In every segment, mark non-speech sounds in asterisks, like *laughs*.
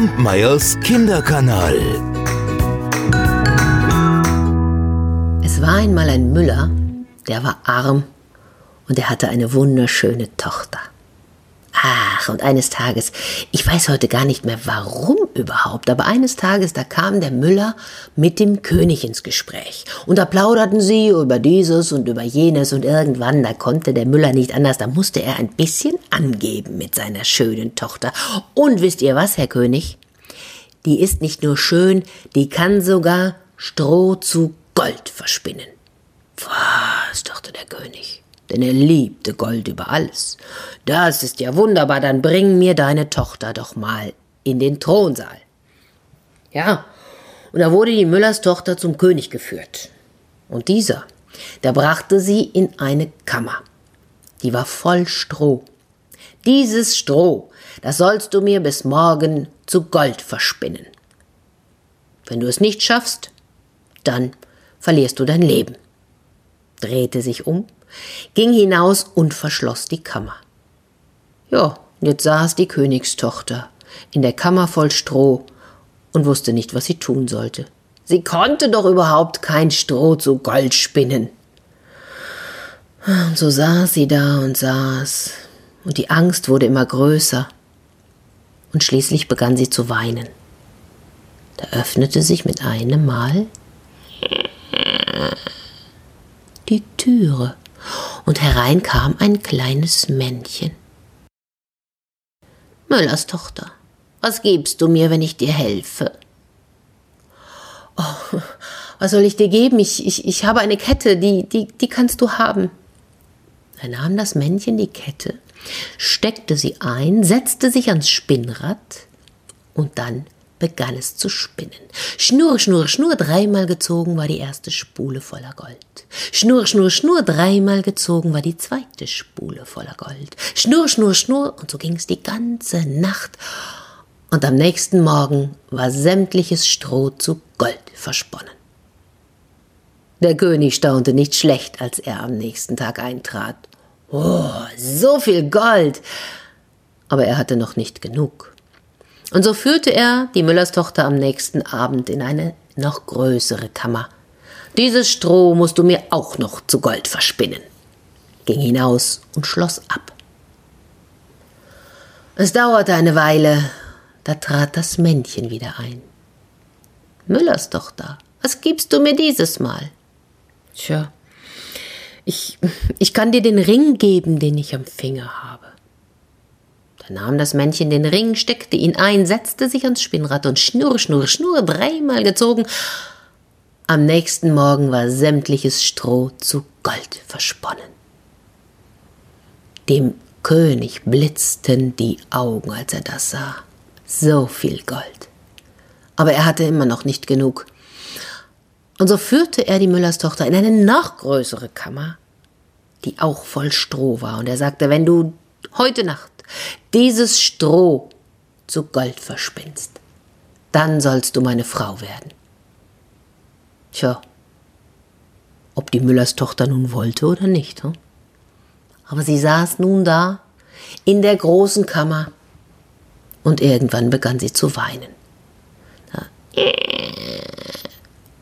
Kampmeyers Kinderkanal. Es war einmal ein Müller, der war arm und er hatte eine wunderschöne Tochter. Ach, und eines Tages, ich weiß heute gar nicht mehr warum überhaupt, aber eines Tages, da kam der Müller mit dem König ins Gespräch. Und da plauderten sie über dieses und über jenes und irgendwann, da konnte der Müller nicht anders, da musste er ein bisschen angeben mit seiner schönen Tochter. Und wisst ihr was, Herr König? Die ist nicht nur schön, die kann sogar Stroh zu Gold verspinnen. Was, dachte der König denn er liebte Gold über alles. Das ist ja wunderbar, dann bring mir deine Tochter doch mal in den Thronsaal. Ja, und da wurde die Müllers Tochter zum König geführt. Und dieser, der brachte sie in eine Kammer. Die war voll Stroh. Dieses Stroh, das sollst du mir bis morgen zu Gold verspinnen. Wenn du es nicht schaffst, dann verlierst du dein Leben. Drehte sich um ging hinaus und verschloss die Kammer. Ja, jetzt saß die Königstochter in der Kammer voll Stroh und wusste nicht, was sie tun sollte. Sie konnte doch überhaupt kein Stroh zu Gold spinnen. Und so saß sie da und saß, und die Angst wurde immer größer, und schließlich begann sie zu weinen. Da öffnete sich mit einem Mal die Türe und herein kam ein kleines Männchen. Müllers Tochter, was gibst du mir, wenn ich dir helfe? Oh, was soll ich dir geben? Ich, ich, ich habe eine Kette, die, die, die kannst du haben. Er nahm das Männchen die Kette, steckte sie ein, setzte sich ans Spinnrad und dann begann es zu spinnen. Schnurr, schnurr, schnurr, dreimal gezogen war die erste Spule voller Gold. Schnurr, schnurr, schnurr, dreimal gezogen war die zweite Spule voller Gold. Schnurr, schnurr, schnurr, und so ging es die ganze Nacht. Und am nächsten Morgen war sämtliches Stroh zu Gold versponnen. Der König staunte nicht schlecht, als er am nächsten Tag eintrat. Oh, so viel Gold! Aber er hatte noch nicht genug. Und so führte er die Müllerstochter am nächsten Abend in eine noch größere Kammer. Dieses Stroh musst du mir auch noch zu Gold verspinnen, ging hinaus und schloss ab. Es dauerte eine Weile, da trat das Männchen wieder ein. Müllers Tochter, was gibst du mir dieses Mal? Tja, ich, ich kann dir den Ring geben, den ich am Finger habe nahm das Männchen den Ring, steckte ihn ein, setzte sich ans Spinnrad und schnurr, schnurr, schnurr, dreimal gezogen. Am nächsten Morgen war sämtliches Stroh zu Gold versponnen. Dem König blitzten die Augen, als er das sah. So viel Gold. Aber er hatte immer noch nicht genug. Und so führte er die Müllerstochter in eine noch größere Kammer, die auch voll Stroh war. Und er sagte, wenn du heute Nacht dieses Stroh zu Gold verspinnst, dann sollst du meine Frau werden. Tja, ob die Müllers Tochter nun wollte oder nicht. Hm? Aber sie saß nun da in der großen Kammer und irgendwann begann sie zu weinen. Da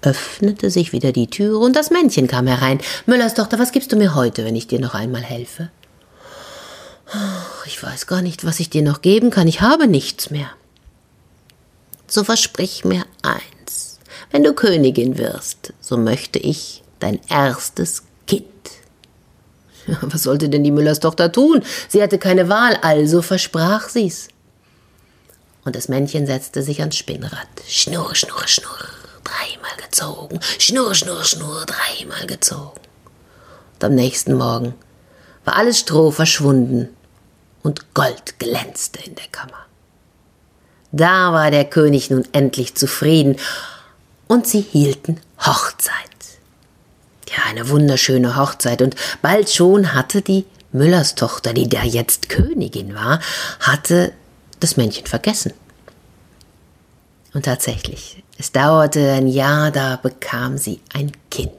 öffnete sich wieder die Türe und das Männchen kam herein. Müllers Tochter, was gibst du mir heute, wenn ich dir noch einmal helfe? Ich weiß gar nicht, was ich dir noch geben kann. Ich habe nichts mehr. So versprich mir eins. Wenn du Königin wirst, so möchte ich dein erstes Kind. *laughs* Was sollte denn die Müllers Tochter tun? Sie hatte keine Wahl, also versprach sie's. Und das Männchen setzte sich ans Spinnrad. Schnurr, schnurr, schnurr, dreimal gezogen. Schnurr, schnurr, schnurr, dreimal gezogen. Und am nächsten Morgen war alles Stroh verschwunden und Gold glänzte in der Kammer. Da war der König nun endlich zufrieden, und sie hielten Hochzeit. Ja, eine wunderschöne Hochzeit, und bald schon hatte die Müllerstochter, die da jetzt Königin war, hatte das Männchen vergessen. Und tatsächlich, es dauerte ein Jahr, da bekam sie ein Kind.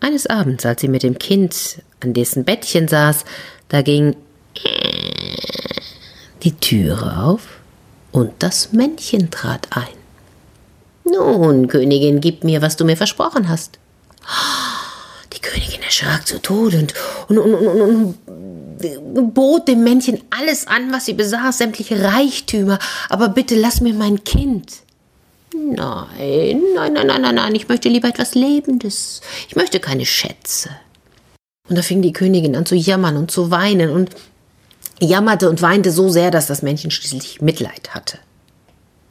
Eines Abends, als sie mit dem Kind an dessen Bettchen saß, da ging die Türe auf Und das Männchen trat ein. Nun, Königin, gib mir, was du mir versprochen hast. Die Königin erschrak zu Tode und, und, und, und, und bot dem Männchen alles an, was sie besaß, sämtliche Reichtümer. Aber bitte lass mir mein Kind. Nein, nein, nein, nein, nein, nein, ich möchte lieber etwas Lebendes. Ich möchte keine Schätze. Und da fing die Königin an zu jammern und zu weinen und jammerte und weinte so sehr, dass das Männchen schließlich Mitleid hatte.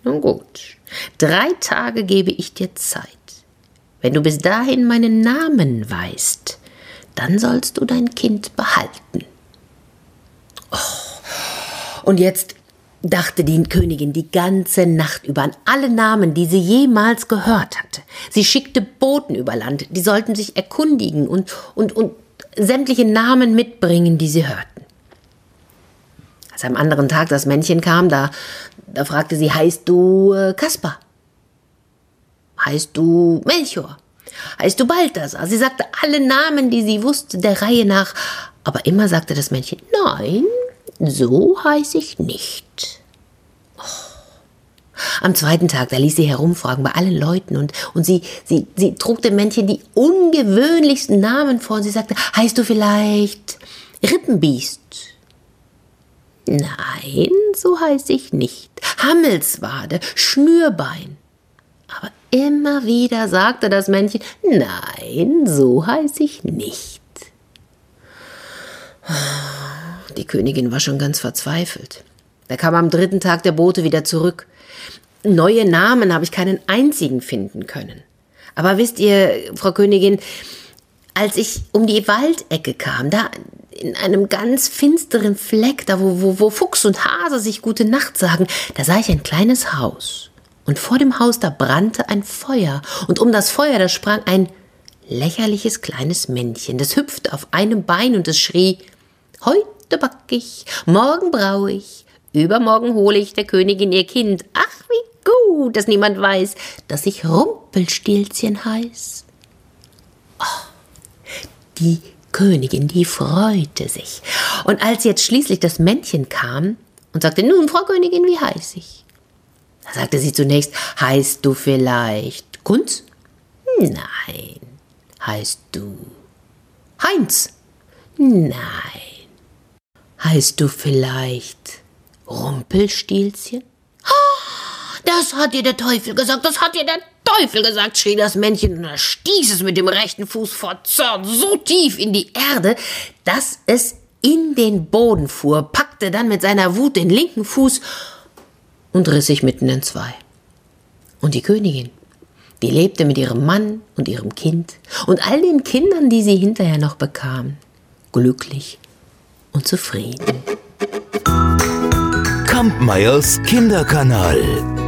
Nun gut, drei Tage gebe ich dir Zeit. Wenn du bis dahin meinen Namen weißt, dann sollst du dein Kind behalten. Oh. Und jetzt dachte die Königin die ganze Nacht über an alle Namen, die sie jemals gehört hatte. Sie schickte Boten über Land, die sollten sich erkundigen und, und, und sämtliche Namen mitbringen, die sie hörten. Als am anderen Tag das Männchen kam, da, da fragte sie, heißt du äh, Kaspar? Heißt du Melchior? Heißt du Balthasar? Sie sagte alle Namen, die sie wusste, der Reihe nach, aber immer sagte das Männchen, nein, so heiße ich nicht. Oh. Am zweiten Tag, da ließ sie herumfragen bei allen Leuten und, und sie, sie, sie trug dem Männchen die ungewöhnlichsten Namen vor und sie sagte, heißt du vielleicht Rippenbiest? Nein, so heiße ich nicht. Hammelswade, Schnürbein. Immer wieder sagte das Männchen, nein, so heiße ich nicht. Die Königin war schon ganz verzweifelt. Da kam am dritten Tag der Bote wieder zurück. Neue Namen habe ich keinen einzigen finden können. Aber wisst ihr, Frau Königin, als ich um die Waldecke kam, da in einem ganz finsteren Fleck, da wo, wo, wo Fuchs und Hase sich gute Nacht sagen, da sah ich ein kleines Haus. Und vor dem Haus, da brannte ein Feuer. Und um das Feuer, da sprang ein lächerliches kleines Männchen. Das hüpfte auf einem Bein und es schrie, heute back ich, morgen brau ich, übermorgen hole ich der Königin ihr Kind. Ach, wie gut, dass niemand weiß, dass ich Rumpelstilzchen heiß. Oh, die Königin, die freute sich. Und als jetzt schließlich das Männchen kam und sagte, nun, Frau Königin, wie heiß ich? Da sagte sie zunächst, heißt du vielleicht Kunz? Nein. Heißt du Heinz? Nein. Heißt du vielleicht Rumpelstilzchen? Das hat dir der Teufel gesagt, das hat dir der Teufel gesagt, schrie das Männchen und er stieß es mit dem rechten Fuß vor Zorn so tief in die Erde, dass es in den Boden fuhr, packte dann mit seiner Wut den linken Fuß und riss sich mitten in zwei. Und die Königin, die lebte mit ihrem Mann und ihrem Kind und all den Kindern, die sie hinterher noch bekam, glücklich und zufrieden. Kampmeyers Kinderkanal.